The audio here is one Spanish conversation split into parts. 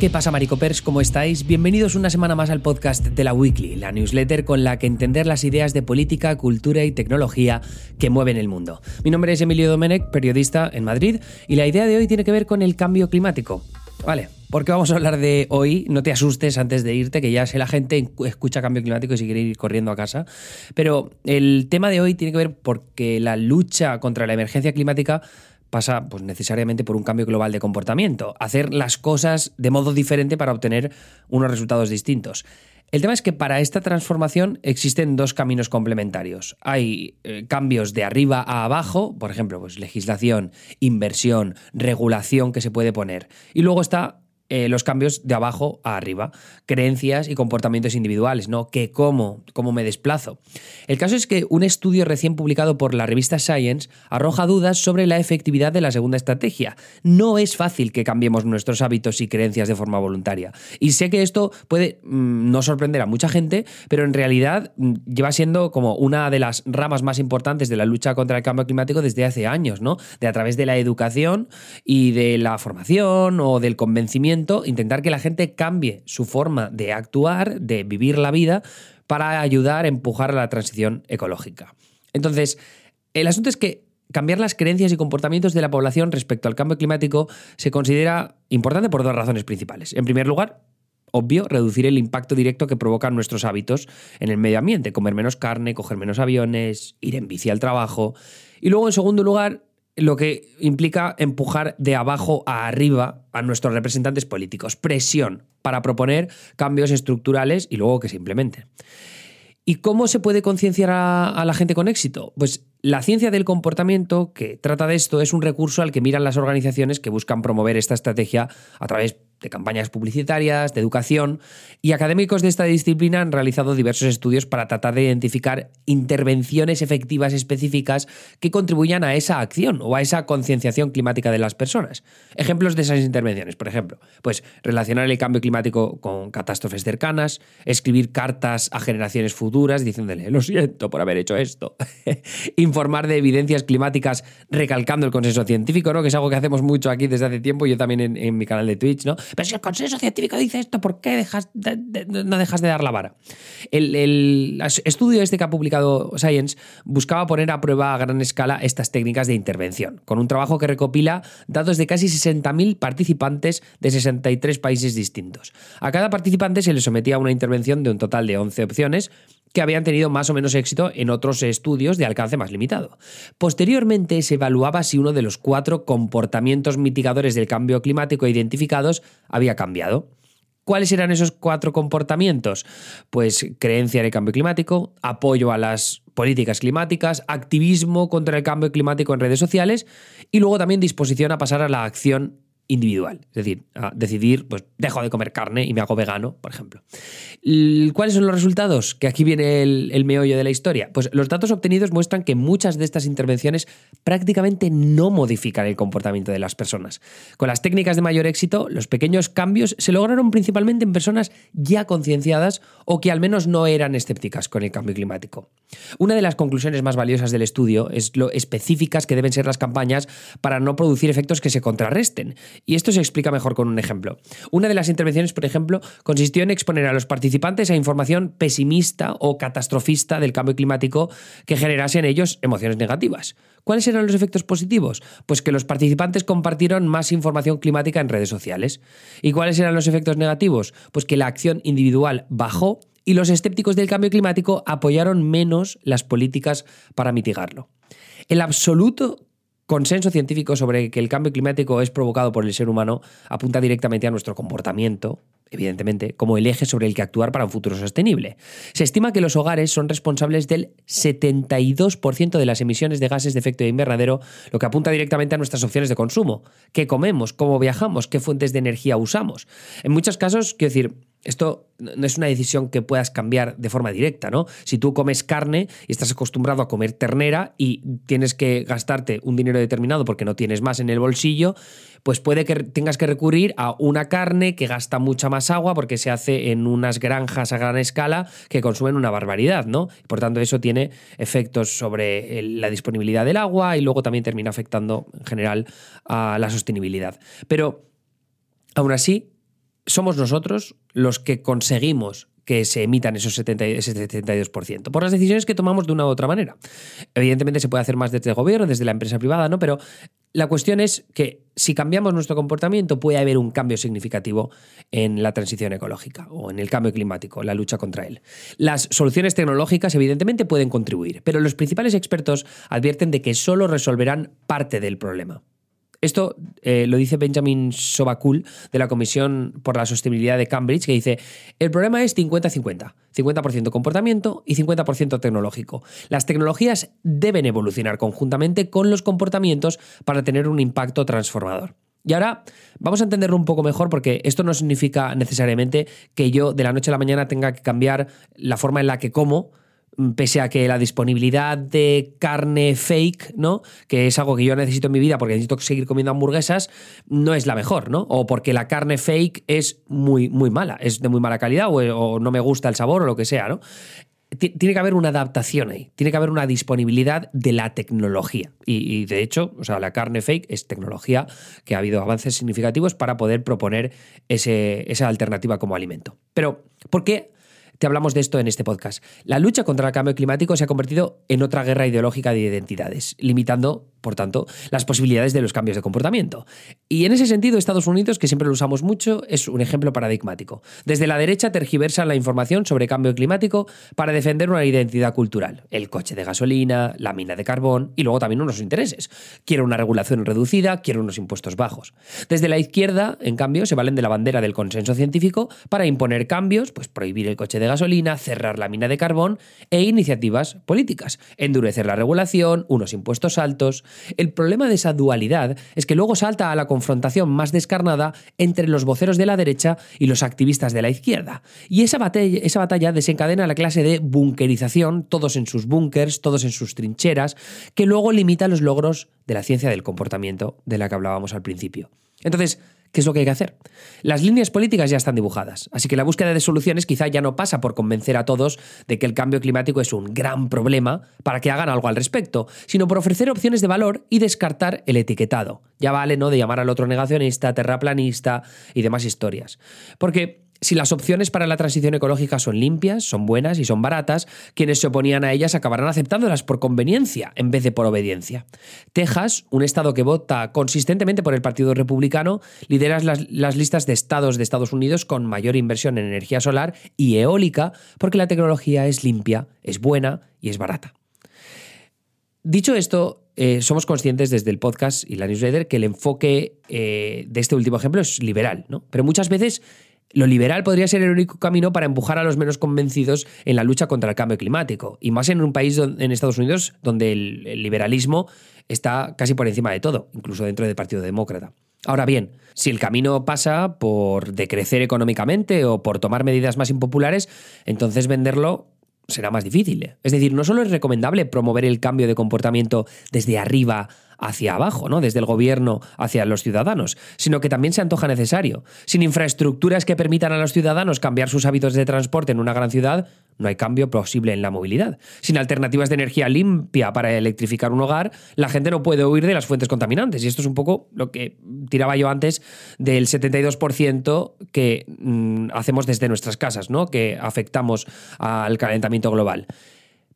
¿Qué pasa, Maricopers? ¿Cómo estáis? Bienvenidos una semana más al podcast de la Weekly, la newsletter con la que entender las ideas de política, cultura y tecnología que mueven el mundo. Mi nombre es Emilio Domenech, periodista en Madrid, y la idea de hoy tiene que ver con el cambio climático. Vale, porque vamos a hablar de hoy, no te asustes antes de irte, que ya sé la gente escucha cambio climático y si quiere ir corriendo a casa, pero el tema de hoy tiene que ver porque la lucha contra la emergencia climática pasa pues, necesariamente por un cambio global de comportamiento, hacer las cosas de modo diferente para obtener unos resultados distintos. El tema es que para esta transformación existen dos caminos complementarios. Hay eh, cambios de arriba a abajo, por ejemplo, pues legislación, inversión, regulación que se puede poner. Y luego está eh, los cambios de abajo a arriba, creencias y comportamientos individuales, ¿no? Que cómo, cómo me desplazo. El caso es que un estudio recién publicado por la revista Science arroja dudas sobre la efectividad de la segunda estrategia. No es fácil que cambiemos nuestros hábitos y creencias de forma voluntaria. Y sé que esto puede mm, no sorprender a mucha gente, pero en realidad mm, lleva siendo como una de las ramas más importantes de la lucha contra el cambio climático desde hace años, ¿no? De a través de la educación y de la formación o del convencimiento intentar que la gente cambie su forma de actuar, de vivir la vida, para ayudar a empujar a la transición ecológica. Entonces, el asunto es que cambiar las creencias y comportamientos de la población respecto al cambio climático se considera importante por dos razones principales. En primer lugar, obvio, reducir el impacto directo que provocan nuestros hábitos en el medio ambiente, comer menos carne, coger menos aviones, ir en bici al trabajo. Y luego, en segundo lugar, lo que implica empujar de abajo a arriba a nuestros representantes políticos, presión para proponer cambios estructurales y luego que se implementen. ¿Y cómo se puede concienciar a, la gente con éxito? Pues la ciencia del comportamiento que trata de esto es un recurso al que miran las organizaciones que buscan promover esta estrategia a través de campañas publicitarias, de educación, y académicos de esta disciplina han realizado diversos estudios para tratar de identificar intervenciones efectivas específicas que contribuyan a esa acción o a esa concienciación climática de las personas. Ejemplos de esas intervenciones, por ejemplo, pues relacionar el cambio climático con catástrofes cercanas, escribir cartas a generaciones futuras diciéndole, lo siento por haber hecho esto, informar de evidencias climáticas recalcando el consenso científico, ¿no? que es algo que hacemos mucho aquí desde hace tiempo, yo también en, en mi canal de Twitch, ¿no? Pero si el consenso científico dice esto, ¿por qué dejas no dejas de dar la vara? El, estudio este que ha publicado Science buscaba poner a prueba a gran escala estas técnicas de intervención, con un trabajo que recopila datos de casi 60.000 participantes de 63 países distintos. A cada participante se le sometía a una intervención de un total de 11 opciones que habían tenido más o menos éxito en otros estudios de alcance más limitado. Posteriormente se evaluaba si uno de los cuatro comportamientos mitigadores del cambio climático identificados había cambiado. ¿Cuáles eran esos cuatro comportamientos? Pues creencia en el cambio climático, apoyo a las políticas climáticas, activismo contra el cambio climático en redes sociales y luego también disposición a pasar a la acción individual. Es decir, a decidir, pues dejo de comer carne y me hago vegano, por ejemplo. ¿Cuáles son los resultados? Que aquí viene el, meollo de la historia. Pues los datos obtenidos muestran que muchas de estas intervenciones prácticamente no modifican el comportamiento de las personas. Con las técnicas de mayor éxito, los pequeños cambios se lograron principalmente en personas ya concienciadas o que al menos no eran escépticas con el cambio climático. Una de las conclusiones más valiosas del estudio es lo específicas que deben ser las campañas para no producir efectos que se contrarresten y esto se explica mejor con un ejemplo. Una de las intervenciones, por ejemplo, consistió en exponer a los participantes a información pesimista o catastrofista del cambio climático que generase en ellos emociones negativas. ¿Cuáles eran los efectos positivos? Pues que los participantes compartieron más información climática en redes sociales. ¿Y cuáles eran los efectos negativos? Pues que la acción individual bajó y los escépticos del cambio climático apoyaron menos las políticas para mitigarlo. El absoluto consenso científico sobre que el cambio climático es provocado por el ser humano apunta directamente a nuestro comportamiento, evidentemente, como el eje sobre el que actuar para un futuro sostenible. Se estima que los hogares son responsables del 72% de las emisiones de gases de efecto de invernadero, lo que apunta directamente a nuestras opciones de consumo. ¿Qué comemos? ¿Cómo viajamos? ¿Qué fuentes de energía usamos? En muchos casos, quiero decir, esto no es una decisión que puedas cambiar de forma directa, ¿no? Si tú comes carne y estás acostumbrado a comer ternera y tienes que gastarte un dinero determinado porque no tienes más en el bolsillo, pues puede que tengas que recurrir a una carne que gasta mucha más agua porque se hace en unas granjas a gran escala que consumen una barbaridad, ¿no? Por tanto, eso tiene efectos sobre la disponibilidad del agua y luego también termina afectando en general a la sostenibilidad. Pero aún así, somos nosotros los que conseguimos que se emitan esos 70, ese 72%, por las decisiones que tomamos de una u otra manera. Evidentemente se puede hacer más desde el gobierno, desde la empresa privada, ¿no? Pero la cuestión es que si cambiamos nuestro comportamiento puede haber un cambio significativo en la transición ecológica o en el cambio climático, la lucha contra él. Las soluciones tecnológicas evidentemente pueden contribuir, pero los principales expertos advierten de que solo resolverán parte del problema. Esto eh, lo dice Benjamin Sobakul de la Comisión por la Sostenibilidad de Cambridge, que dice, el problema es 50-50, 50%, comportamiento y 50% tecnológico. Las tecnologías deben evolucionar conjuntamente con los comportamientos para tener un impacto transformador. Y ahora vamos a entenderlo un poco mejor porque esto no significa necesariamente que yo de la noche a la mañana tenga que cambiar la forma en la que como, pese a que la disponibilidad de carne fake, ¿no? Que es algo que yo necesito en mi vida porque necesito seguir comiendo hamburguesas, no es la mejor, ¿no? O porque la carne fake es muy, muy mala, es de muy mala calidad o, no me gusta el sabor o lo que sea, ¿no? tiene que haber una adaptación ahí, tiene que haber una disponibilidad de la tecnología. Y, de hecho, o sea, la carne fake es tecnología que ha habido avances significativos para poder proponer esa alternativa como alimento. Pero, ¿por qué te hablamos de esto en este podcast. La lucha contra el cambio climático se ha convertido en otra guerra ideológica de identidades, limitando por tanto, las posibilidades de los cambios de comportamiento. Y en ese sentido, Estados Unidos, que siempre lo usamos mucho, es un ejemplo paradigmático. Desde la derecha tergiversan la información sobre cambio climático para defender una identidad cultural, el coche de gasolina, la mina de carbón y luego también unos intereses. Quiero una regulación reducida, quiero unos impuestos bajos. Desde la izquierda, en cambio, se valen de la bandera del consenso científico para imponer cambios, pues prohibir el coche de gasolina, cerrar la mina de carbón e iniciativas políticas, endurecer la regulación, unos impuestos altos, el problema de esa dualidad es que luego salta a la confrontación más descarnada entre los voceros de la derecha y los activistas de la izquierda. Y esa batalla, desencadena la clase de bunkerización, todos en sus búnkers, todos en sus trincheras, que luego limita los logros de la ciencia del comportamiento de la que hablábamos al principio. Entonces, ¿Qué es lo que hay que hacer? Las líneas políticas ya están dibujadas, así que la búsqueda de soluciones quizá ya no pasa por convencer a todos de que el cambio climático es un gran problema para que hagan algo al respecto, sino por ofrecer opciones de valor y descartar el etiquetado. Ya vale, ¿no?, de llamar al otro negacionista, terraplanista y demás historias. Porque si las opciones para la transición ecológica son limpias, son buenas y son baratas, quienes se oponían a ellas acabarán aceptándolas por conveniencia en vez de por obediencia. Texas, un estado que vota consistentemente por el Partido Republicano, lidera las, listas de estados de Estados Unidos con mayor inversión en energía solar y eólica porque la tecnología es limpia, es buena y es barata. Dicho esto, eh, somos conscientes desde el podcast y la newsletter que el enfoque eh, de este último ejemplo es liberal, ¿no? Pero muchas veces lo liberal podría ser el único camino para empujar a los menos convencidos en la lucha contra el cambio climático, y más en un país en Estados Unidos donde el, el liberalismo está casi por encima de todo, incluso dentro del Partido Demócrata. Ahora bien, si el camino pasa por decrecer económicamente o por tomar medidas más impopulares, entonces venderlo será más difícil. Es decir, no solo es recomendable promover el cambio de comportamiento desde arriba hacia abajo, ¿no? Desde el gobierno hacia los ciudadanos, sino que también se antoja necesario. Sin infraestructuras que permitan a los ciudadanos cambiar sus hábitos de transporte en una gran ciudad, no hay cambio posible en la movilidad. Sin alternativas de energía limpia para electrificar un hogar, la gente no puede huir de las fuentes contaminantes. Y esto es un poco lo que tiraba yo antes del 72% que mm, hacemos desde nuestras casas, ¿no? Que afectamos al calentamiento global.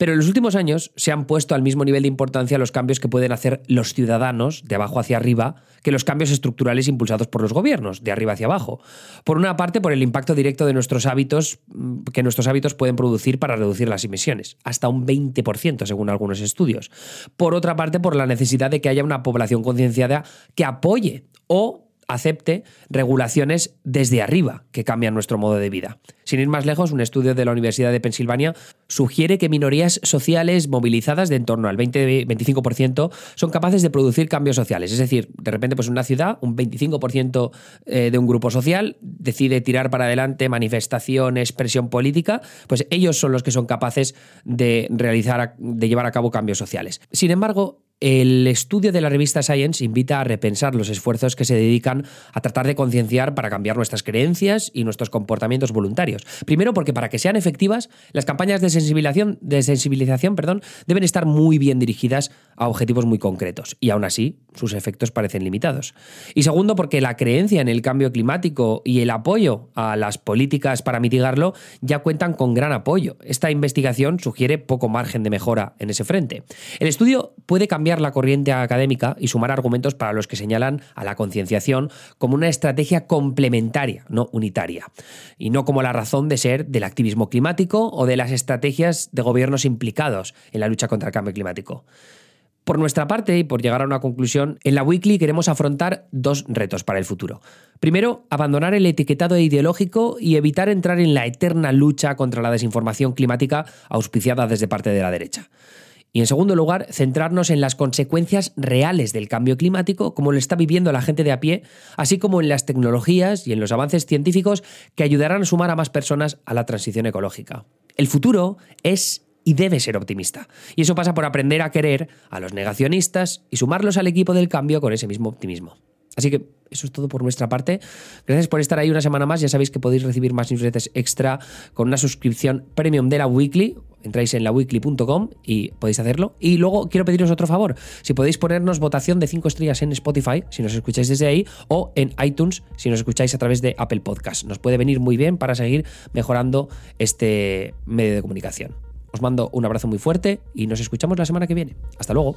Pero en los últimos años se han puesto al mismo nivel de importancia los cambios que pueden hacer los ciudadanos de abajo hacia arriba que los cambios estructurales impulsados por los gobiernos, de arriba hacia abajo. Por una parte, por el impacto directo de nuestros hábitos mm, que nuestros hábitos pueden producir para reducir las emisiones, hasta un 20% según algunos estudios. Por otra parte, por la necesidad de que haya una población concienciada que apoye o acepte regulaciones desde arriba que cambian nuestro modo de vida. Sin ir más lejos, un estudio de la Universidad de Pensilvania sugiere que minorías sociales movilizadas de en torno al 20-25% son capaces de producir cambios sociales. Es decir, de repente, pues una ciudad, un 25% eh, de un grupo social decide tirar para adelante manifestaciones, presión política, pues ellos son los que son capaces de realizar, de llevar a cabo cambios sociales. Sin embargo, el estudio de la revista Science invita a repensar los esfuerzos que se dedican a tratar de concienciar para cambiar nuestras creencias y nuestros comportamientos voluntarios. Primero, porque para que sean efectivas, las campañas de sensibilización, de sensibilización perdón, deben estar muy bien dirigidas a objetivos muy concretos, y aún así sus efectos parecen limitados. Y segundo, porque la creencia en el cambio climático y el apoyo a las políticas para mitigarlo ya cuentan con gran apoyo. Esta investigación sugiere poco margen de mejora en ese frente. El estudio puede la corriente académica y sumar argumentos para los que señalan a la concienciación como una estrategia complementaria, no unitaria, y no como la razón de ser del activismo climático o de las estrategias de gobiernos implicados en la lucha contra el cambio climático. Por nuestra parte, y por llegar a una conclusión, en la Weekly queremos afrontar dos retos para el futuro. Primero, abandonar el etiquetado ideológico y evitar entrar en la eterna lucha contra la desinformación climática auspiciada desde parte de la derecha. Y en segundo lugar, centrarnos en las consecuencias reales del cambio climático, como lo está viviendo la gente de a pie, así como en las tecnologías y en los avances científicos que ayudarán a sumar a más personas a la transición ecológica. El futuro es y debe ser optimista. Y eso pasa por aprender a querer a los negacionistas y sumarlos al equipo del cambio con ese mismo optimismo. Así que eso es todo por nuestra parte. Gracias por estar ahí una semana más. Ya sabéis que podéis recibir más newsletters extra con una suscripción premium de la Weekly entráis en laweekly.com y podéis hacerlo. Y luego quiero pediros otro favor, si podéis ponernos votación de 5 estrellas en Spotify, si nos escucháis desde ahí, o en iTunes, si nos escucháis a través de Apple Podcast. Nos puede venir muy bien para seguir mejorando este medio de comunicación. Os mando un abrazo muy fuerte y nos escuchamos la semana que viene. Hasta luego.